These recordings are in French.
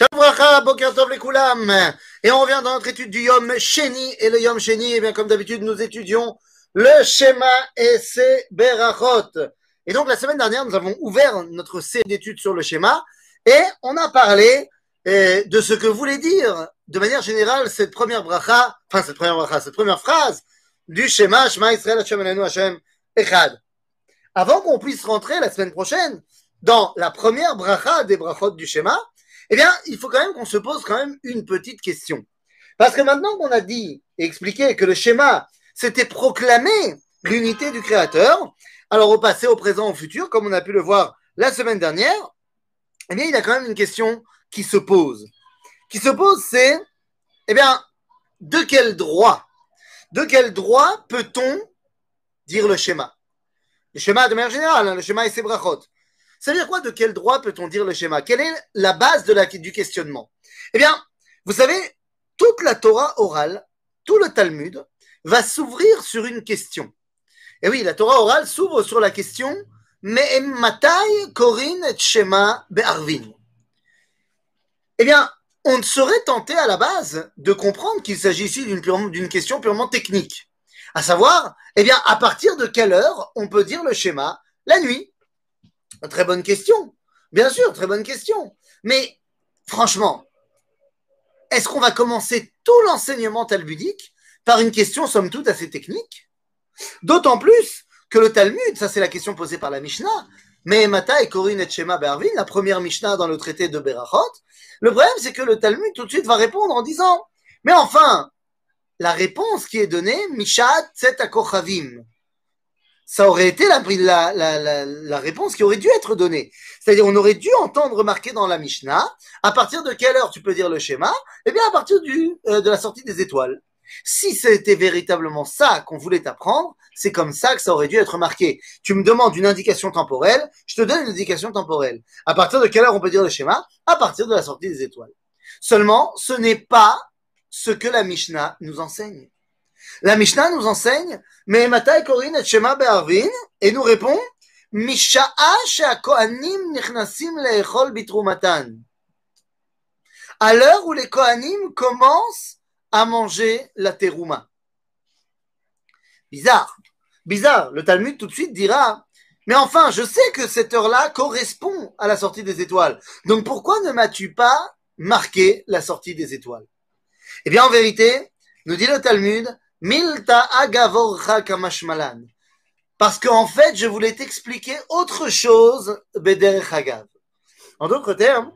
Et on revient dans notre étude du Yom Sheni. Et le Yom Sheni, eh bien, comme d'habitude, nous étudions le schéma et ses Berachot. Et donc, la semaine dernière, nous avons ouvert notre série d'études sur le schéma et on a parlé eh, de ce que voulait dire, de manière générale, cette première bracha, enfin, cette première bracha, cette première phrase du schéma, Shema Israël Hashem Elenu Hashem Echad. Avant qu'on puisse rentrer la semaine prochaine dans la première bracha des brachot du schéma, eh bien, il faut quand même qu'on se pose quand même une petite question. Parce que maintenant qu'on a dit et expliqué que le schéma, c'était proclamer l'unité du Créateur, alors au passé, au présent, au futur, comme on a pu le voir la semaine dernière, eh bien, il y a quand même une question qui se pose. Qui se pose, c'est, eh bien, de quel droit, de quel droit peut-on dire le schéma? Le schéma de manière générale, hein, le schéma et ses. Ça veut dire quoi De quel droit peut-on dire le schéma? Quelle est la base du questionnement? Eh bien, vous savez, toute la Torah orale, tout le Talmud, va s'ouvrir sur une question. Et oui, la Torah orale s'ouvre sur la question Mais matai korin et shema be'arvin. Eh bien, on serait tenté à la base de comprendre qu'il s'agit ici d'une question purement technique. À savoir, eh bien, à partir de quelle heure on peut dire le schéma La nuit? Très bonne question. Bien sûr, très bonne question. Mais franchement, est-ce qu'on va commencer tout l'enseignement talmudique par une question somme toute assez technique? D'autant plus que le Talmud, ça c'est la question posée par la Mishnah, mais et Korin et Shema Bervin, la première Mishnah dans le traité de Berachot, le problème c'est que le Talmud tout de suite va répondre en disant, mais enfin, la réponse qui est donnée, Mishat Tzet Akochavim, ça aurait été la, la, la, la, réponse qui aurait dû être donnée. C'est-à-dire, on aurait dû entendre marqué dans la Mishnah, à partir de quelle heure tu peux dire le schéma? Eh bien, à partir du, euh, de la sortie des étoiles. Si c'était véritablement ça qu'on voulait apprendre, c'est comme ça que ça aurait dû être marqué. Tu me demandes une indication temporelle, je te donne une indication temporelle. À partir de quelle heure on peut dire le schéma? À partir de la sortie des étoiles. Seulement, ce n'est pas ce que la Mishnah nous enseigne. La Mishnah nous enseigne, mais et nous répond, Misha'a she'akohanim nichnasim le'echol bitrumatan. À l'heure où les Kohanim commencent à manger la terouma. Bizarre. Bizarre. Le Talmud tout de suite dira, mais enfin, je sais que cette heure-là correspond à la sortie des étoiles. Donc pourquoi ne m'as-tu pas marqué la sortie des étoiles? Eh bien, en vérité, nous dit le Talmud, Milta agavorcha kamashmalan. Parce qu'en fait, je voulais t'expliquer autre chose, bederech agav. En d'autres termes,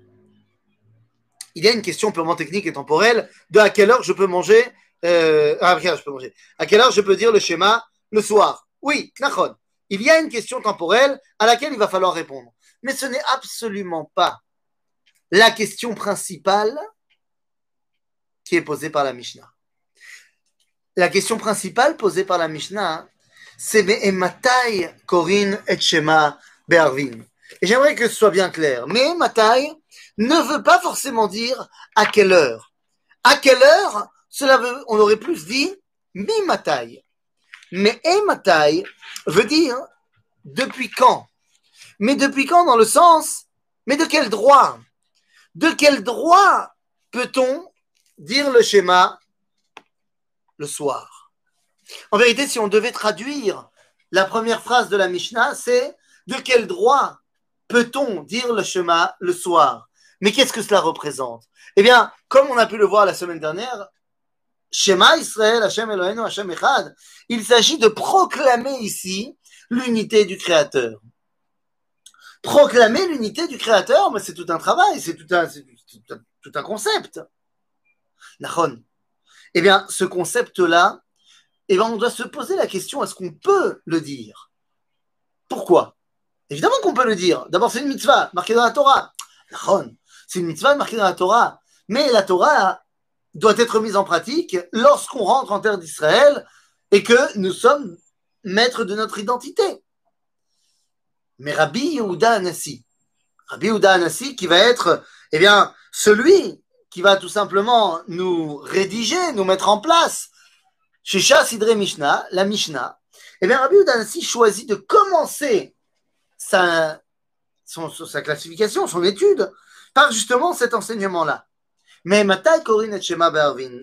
il y a une question purement technique et temporelle de à quelle heure je peux manger, euh, à quelle heure je peux manger, à quelle heure je peux dire le schéma le soir? Oui, nachon. Il y a une question temporelle à laquelle il va falloir répondre. Mais ce n'est absolument pas la question principale qui est posée par la Mishnah la question principale posée par la Mishnah, c'est Matai Korin et Shema Be'arvin? Et j'aimerais que ce soit bien clair. Mais Matai ne veut pas forcément dire à quelle heure. À quelle heure, cela on aurait plus dit mi Matai. Mais Matai veut dire depuis quand? Mais depuis quand dans le sens, mais de quel droit? De quel droit peut-on dire le schéma le soir. En vérité, si on devait traduire la première phrase de la Mishnah, c'est de quel droit peut-on dire le Shema le soir? Mais qu'est-ce que cela représente? Eh bien, comme on a pu le voir la semaine dernière, Shema Israël, Hashem Eloheinu, Hashem Echad, il s'agit de proclamer ici l'unité du Créateur. Proclamer l'unité du Créateur, mais c'est tout un travail, c'est tout un, concept. Nahon. Eh bien, ce concept-là, eh bien, on doit se poser la question est-ce qu'on peut le dire? Pourquoi? Évidemment qu'on peut le dire. D'abord, c'est une mitzvah marquée dans la Torah. C'est une mitzvah marquée dans la Torah. Mais la Torah doit être mise en pratique lorsqu'on rentre en terre d'Israël et que nous sommes maîtres de notre identité. Mais Rabbi Yehuda Anassi, Rabbi Yehuda Anassi qui va être, eh bien, celui qui va tout simplement nous rédiger, nous mettre en place. Chez Sidre Mishnah, la Mishnah, eh bien, Rabbi Udanasi choisit de commencer sa, classification, son étude, par justement cet enseignement-là. Mais Matai Korin et Shema Be'arvin.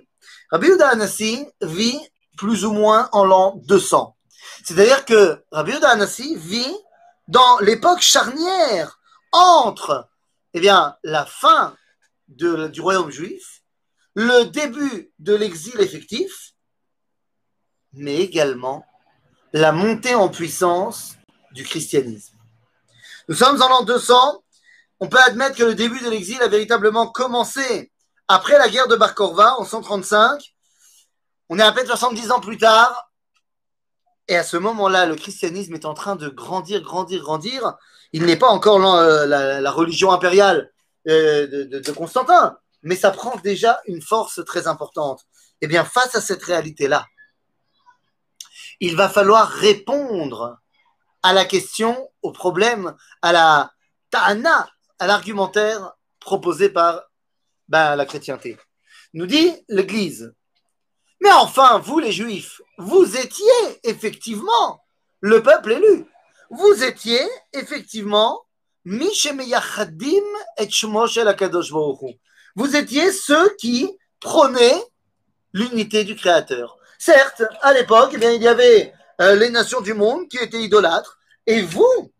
Rabbi Yehuda Anassi vit plus ou moins en l'an 200. C'est-à-dire que Rabbi Yehuda Anassi vit dans l'époque charnière entre eh bien, la fin du royaume juif, le début de l'exil effectif, mais également la montée en puissance du christianisme. Nous sommes en l'an 200. On peut admettre que le début de l'exil a véritablement commencé après la guerre de Bar Korva en 135. On est à peine 70 ans plus tard. Et à ce moment-là, le christianisme est en train de grandir, grandir, grandir. Il n'est pas encore la, la, religion impériale euh, de, de, de, Constantin, mais ça prend déjà une force très importante. Eh bien, face à cette réalité-là, il va falloir répondre à la question, au problème, à la ta'ana, à l'argumentaire proposé par ben, la chrétienté. Nous dit l'Église. Mais enfin, vous les Juifs, vous étiez effectivement le peuple élu. Vous étiez effectivement vous étiez ceux qui prônaient l'unité du Créateur. Certes, à l'époque, eh bien, il y avait euh, les nations du monde qui étaient idolâtres, et vous,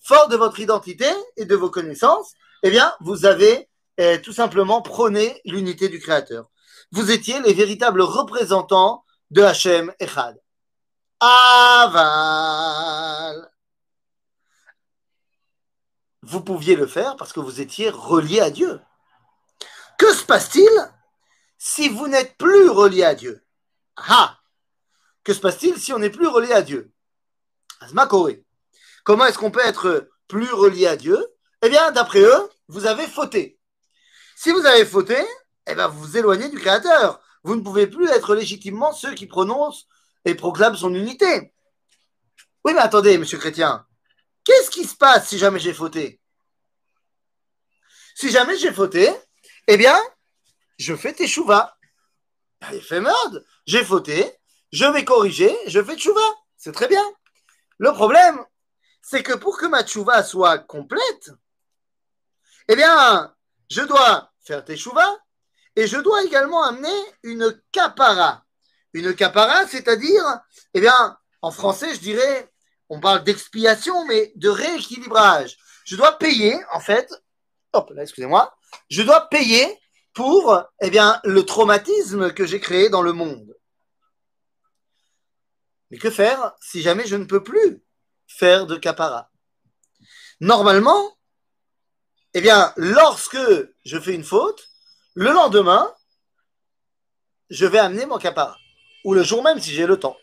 fort de votre identité et de vos connaissances, eh bien, vous avez euh, tout simplement prôné l'unité du Créateur. Vous étiez les véritables représentants de Hachem Echad. Aval. Vous pouviez le faire parce que vous étiez relié à Dieu. Que se passe-t-il si vous n'êtes plus relié à Dieu? Ah Que se passe-t-il si on n'est plus relié à Dieu? Comment est-ce qu'on peut être plus relié à Dieu? Eh bien, d'après eux, vous avez fauté. Si vous avez fauté, eh bien, vous vous éloignez du Créateur. Vous ne pouvez plus être légitimement ceux qui prononcent et proclament son unité. Oui, mais attendez, monsieur chrétien, qu'est-ce qui se passe si jamais j'ai fauté? Si jamais j'ai fauté, eh bien, je fais tes chouvas. fait merde j'ai fauté, je vais corriger, je fais tchouva. C'est très bien. Le problème, c'est que pour que ma tchouva soit complète, eh bien, je dois faire teshuva et je dois également amener une capara. Une capara, c'est-à-dire, eh bien, en français, je dirais, on parle d'expiation, mais de rééquilibrage. Je dois payer, en fait, hop là, excusez-moi, je dois payer pour eh le traumatisme que j'ai créé dans le monde. Mais que faire si jamais je ne peux plus faire de capara? Normalement, eh bien, lorsque je fais une faute, le lendemain, je vais amener mon capara. Ou le jour même si j'ai le temps.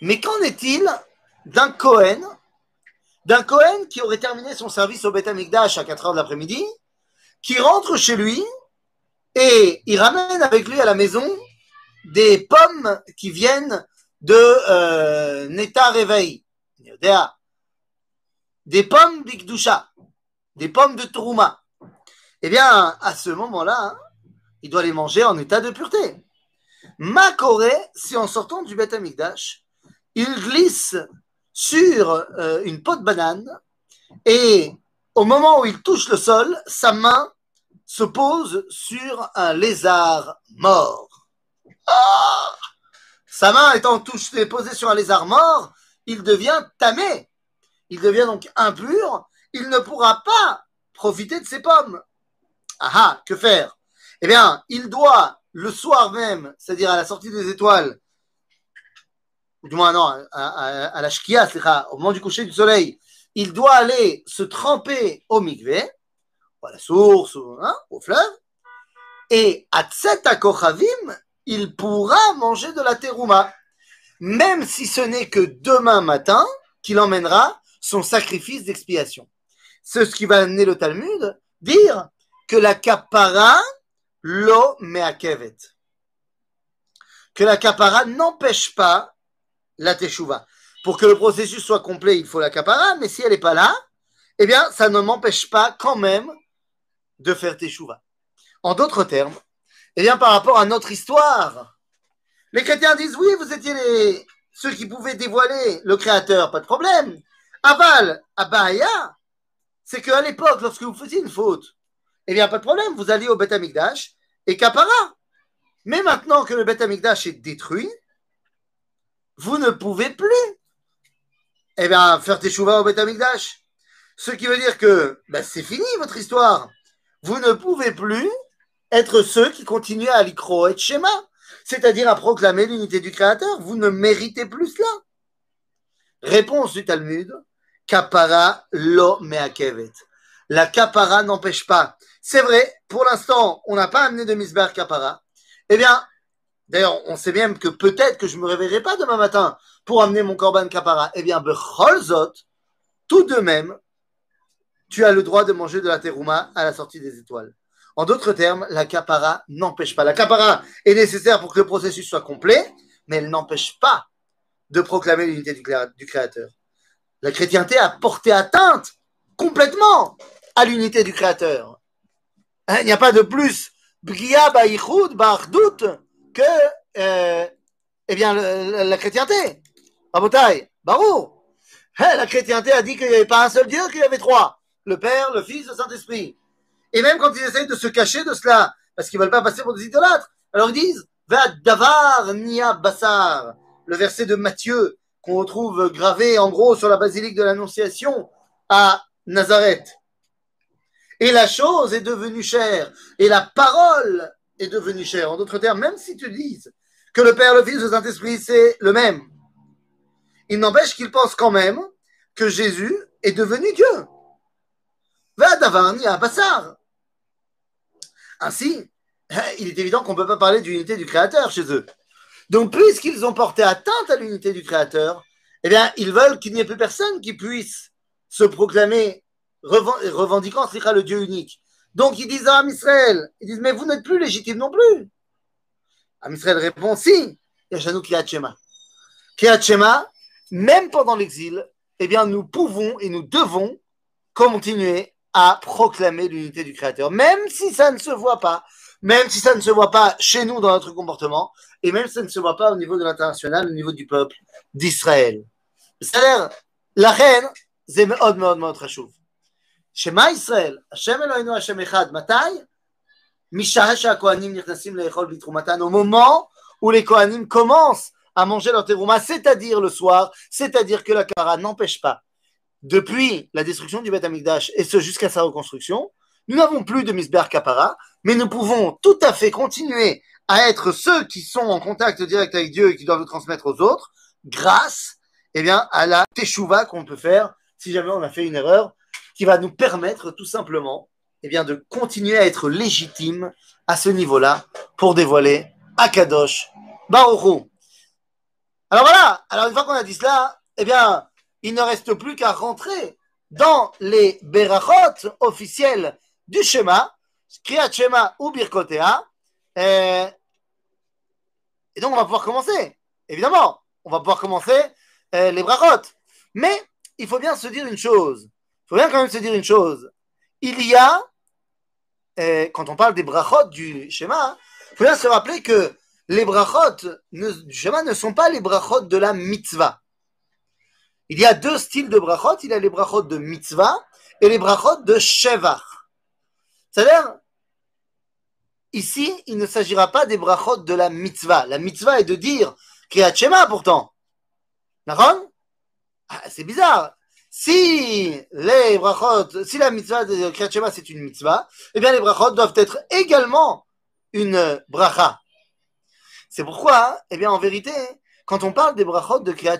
Mais qu'en est-il d'un Cohen, d'un Cohen qui aurait terminé son service au Beth Amikdash à 4 heures de l'après-midi, qui rentre chez lui et il ramène avec lui à la maison des pommes qui viennent de euh, Neta des pommes d'Ikdusha, des pommes de Trouma. Eh bien, à ce moment-là, il doit les manger en état de pureté. Makoré, si en sortant du Beth Amikdash, il glisse sur euh, une peau de banane et au moment où il touche le sol, sa main se pose sur un lézard mort. Ah Sa main étant posée sur un lézard mort, il devient tamé. Il devient donc impur. Il ne pourra pas profiter de ses pommes. Ah ah, que faire? Eh bien, il doit, le soir même, c'est-à-dire à la sortie des étoiles, ou du moins non, à, la shkia, au moment du coucher du soleil, il doit aller se tremper au mikvé, à la source, hein, au fleuve, et à Tzeta il pourra manger de la terouma, même si ce n'est que demain matin qu'il emmènera son sacrifice d'expiation. C'est ce qui va amener le Talmud dire que la kapara lo meakevet. Que la kapara n'empêche pas la teshuva. Pour que le processus soit complet, il faut la kapara, mais si elle n'est pas là, eh bien, ça ne m'empêche pas quand même de faire teshuva. En d'autres termes, eh bien, par rapport à notre histoire, les chrétiens disent oui, vous étiez les, ceux qui pouvaient dévoiler le Créateur, pas de problème. Aval, Abaya, c'est qu'à l'époque, lorsque vous faisiez une faute, eh bien, pas de problème, vous allez au Beth Amikdash et Kapara. Mais maintenant que le Beth Amikdash est détruit, vous ne pouvez plus, eh bien, faire au Beth Amikdash. Ce qui veut dire que ben, c'est fini votre histoire. Vous ne pouvez plus être ceux qui continuent à l'icro et schéma, c'est-à-dire à proclamer l'unité du Créateur. Vous ne méritez plus cela. Réponse du Talmud, kapara lo meakevet. La kapara n'empêche pas. C'est vrai, pour l'instant, on n'a pas amené de misbar kapara. Eh bien, d'ailleurs, on sait même que peut-être que je me réveillerai pas demain matin pour amener mon korban kapara. Eh bien, becholzot, tout de même, tu as le droit de manger de la terouma à la sortie des étoiles. En d'autres termes, la capara n'empêche pas. La capara est nécessaire pour que le processus soit complet, mais elle n'empêche pas de proclamer l'unité du Créateur. La chrétienté a porté atteinte complètement à l'unité du Créateur. Hein, il n'y a pas de plus bria ba'ichud ba'achdout que euh, eh bien, la chrétienté. Barou. La chrétienté a dit qu'il n'y avait pas un seul Dieu, qu'il y avait trois le Père, le Fils, le Saint-Esprit. Et même quand ils essayent de se cacher de cela, parce qu'ils veulent pas passer pour des idolâtres, alors ils disent Va davar nia basar, le verset de Matthieu qu'on retrouve gravé en gros sur la basilique de l'Annonciation à Nazareth. Et la chose est devenue chère, et la parole est devenue chère. En d'autres termes, même si tu dises que le Père, le Fils, le Saint-Esprit, c'est le même, il n'empêche qu'ils pensent quand même que Jésus est devenu Dieu. Ainsi, il est évident qu'on ne peut pas parler d'unité du Créateur chez eux. Donc, puisqu'ils ont porté atteinte à l'unité du Créateur, eh bien, ils veulent qu'il n'y ait plus personne qui puisse se proclamer revendiquant le Dieu unique. Donc, ils disent à Israël, ils disent, mais vous n'êtes plus légitime non plus. Am Israël répond, si, Yashanou Kriyat Shema. Kriyat Shema, même pendant l'exil, eh bien, nous pouvons et nous devons continuer à proclamer l'unité du Créateur, même si ça ne se voit pas, même si ça ne se voit pas chez nous dans notre comportement, et même si ça ne se voit pas au niveau de l'international, au niveau du peuple d'Israël. C'est-à-dire, la reine, c'est מאוד מאוד מאוד חשוב. שמע ישראל, השם אלוהינו השם אחד, מתי? משעה שהכהנים נכנסים לאכול בתרומתן, au moment où les Kohanim commencent à manger leur terouma, c'est-à-dire le soir, c'est-à-dire que la kara n'empêche pas depuis la destruction du Beth Amikdash et ce jusqu'à sa reconstruction, nous n'avons plus de Misber Kapara, mais nous pouvons tout à fait continuer à être ceux qui sont en contact direct avec Dieu et qui doivent le transmettre aux autres, grâce eh bien, à la teshuva qu'on peut faire si jamais on a fait une erreur, qui va nous permettre tout simplement eh bien, de continuer à être légitime à ce niveau-là pour dévoiler Akadosh Baruch Alors voilà, alors une fois qu'on a dit cela, eh bien, il ne reste plus qu'à rentrer dans les berachot officiels du schéma, Kriyat ou Birkotea. Et, et donc, on va pouvoir commencer. Évidemment, on va pouvoir commencer les brachot. Mais il faut bien se dire une chose. Il faut bien quand même se dire une chose. Il y a, euh, quand on parle des brachot du schéma, il faut bien se rappeler que les brachot du schéma ne sont pas les brachot de la mitzvah. Il y a deux styles de brachot. Il y a les brachot de mitzvah et les brachot de shevach. C'est-à-dire, ici, il ne s'agira pas des brachot de la mitzvah. La mitzvah est de dire Kriyat Shema pourtant. D'accord? Ah, C'est bizarre. Si les brachot, si la mitzvah de Kriyat c'est une mitzvah, eh bien les brachot doivent être également une bracha. C'est pourquoi, eh bien en vérité, quand on parle des brachot de Kriyat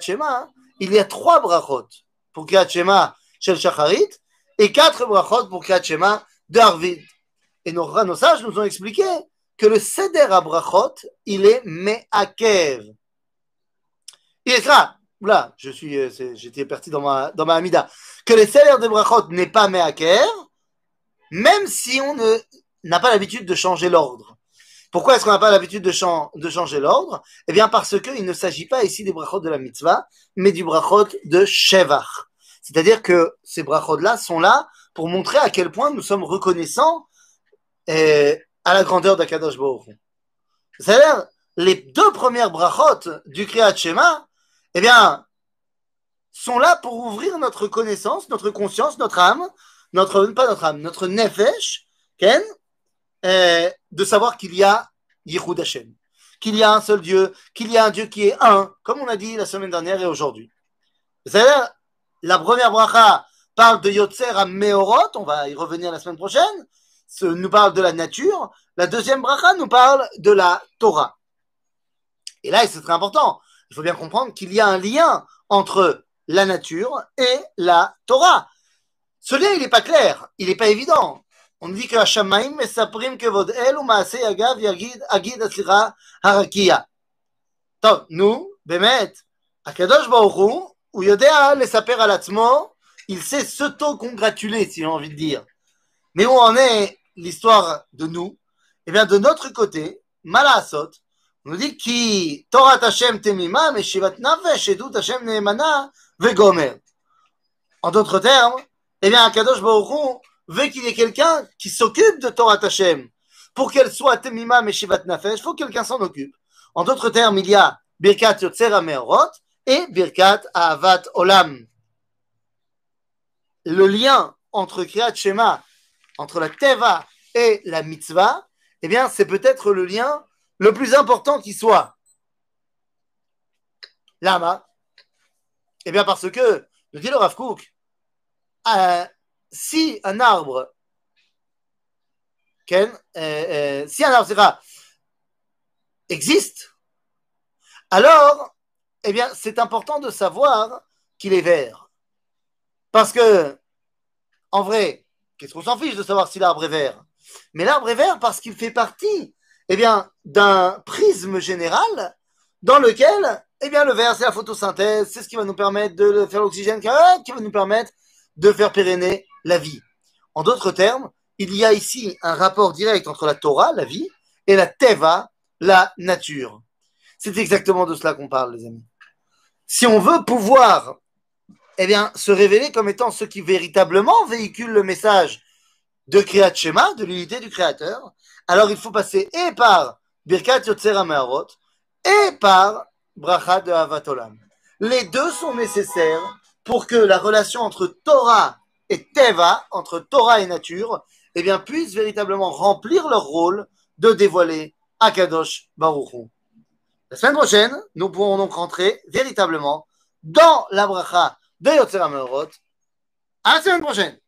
il y a trois brachot pour Kriyat Shema Shel Shacharit et quatre brachot pour Kriyat Shema. Et nos, nos sages nous ont expliqué que le Seder à brachot, il est Me'akev. Il est là. Là, je suis, euh, j'étais parti dans ma, dans ma Amida. Que le Seder de brachot n'est pas Me'akev, même si on n'a pas l'habitude de changer l'ordre. Pourquoi est-ce qu'on n'a pas l'habitude de, changer l'ordre? Eh bien, parce qu'il ne s'agit pas ici des brachot de la mitzvah, mais du brachot de Shevach. C'est-à-dire que ces brachot-là sont là pour montrer à quel point nous sommes reconnaissants eh, à la grandeur d'Akadosh Baruch C'est-à-dire, les deux premières brachot du Kriyat Shema, eh bien, sont là pour ouvrir notre connaissance, notre conscience, notre âme, notre, pas notre âme, notre nefesh, Ken, euh, de savoir qu'il y a Yichud qu'il y a un seul Dieu, qu'il y a un Dieu qui est un, comme on a dit la semaine dernière et aujourd'hui. C'est-à-dire, la première bracha parle de Yotzer à Meorot, on va y revenir la semaine prochaine, ce, nous parle de la nature. La deuxième bracha nous parle de la Torah. Et là, c'est très important Il faut bien comprendre qu'il y a un lien entre la nature et la Torah. Ce lien, il n'est pas clair, il n'est pas évident. On dit que Hashamaim mesaprim kevod el ou maase agav yagid agid atzira harakia. טוב, נו, באמת, הקדוש ברוך הוא, הוא יודע לספר על עצמו, il sait s'auto-congratuler, si j'ai envie de dire. Mais où en est l'histoire de nous Eh bien, de notre côté, Malasot, on nous dit qui Torah Hashem temima, meshivat nafesh, edut Hashem neemana, vegomer. En d'autres termes, eh bien, Akadosh Baruch veut qu'il y ait quelqu'un qui s'occupe de Torah Hashem. Pour qu'elle soit temima, meshivat nafesh, il faut que quelqu'un s'en occupe. En d'autres termes, il y a Birkat Yotzer Meorot et Birkat Ahavat Olam. Le lien entre Kriyat Shema, entre la Teva et la Mitzvah, eh bien, c'est peut-être le lien le plus important qui soit. Lama Eh bien, parce que, nous dit le Rav Kook, euh, si un arbre, Ken, euh, euh, si un arbre existe, alors, eh bien, c'est important de savoir qu'il est vert. Parce que, en vrai, qu'est-ce qu'on s'en fiche de savoir si l'arbre est vert? Mais l'arbre est vert parce qu'il fait partie, eh bien, d'un prisme général dans lequel, eh bien, le vert, c'est la photosynthèse, c'est ce qui va nous permettre de faire l'oxygène, qui va nous permettre de faire pérenner la vie. En d'autres termes, il y a ici un rapport direct entre la Torah, la vie, et la Teva, la nature. C'est exactement de cela qu'on parle, les amis. Si on veut pouvoir eh bien, se révéler comme étant ceux qui véritablement véhiculent le message de Kriyat Shema, de l'unité du Créateur, alors il faut passer et par Birkat Yotzer Ameharot et par Bracha de Havatolam. Les deux sont nécessaires pour que la relation entre Torah et Teva, entre Torah et nature, eh bien, puisse véritablement remplir leur rôle de dévoiler Akadosh Baruch Hu. La semaine prochaine, nous pourrons donc rentrer véritablement dans la bracha de Yotzer Ameharot. À la semaine prochaine!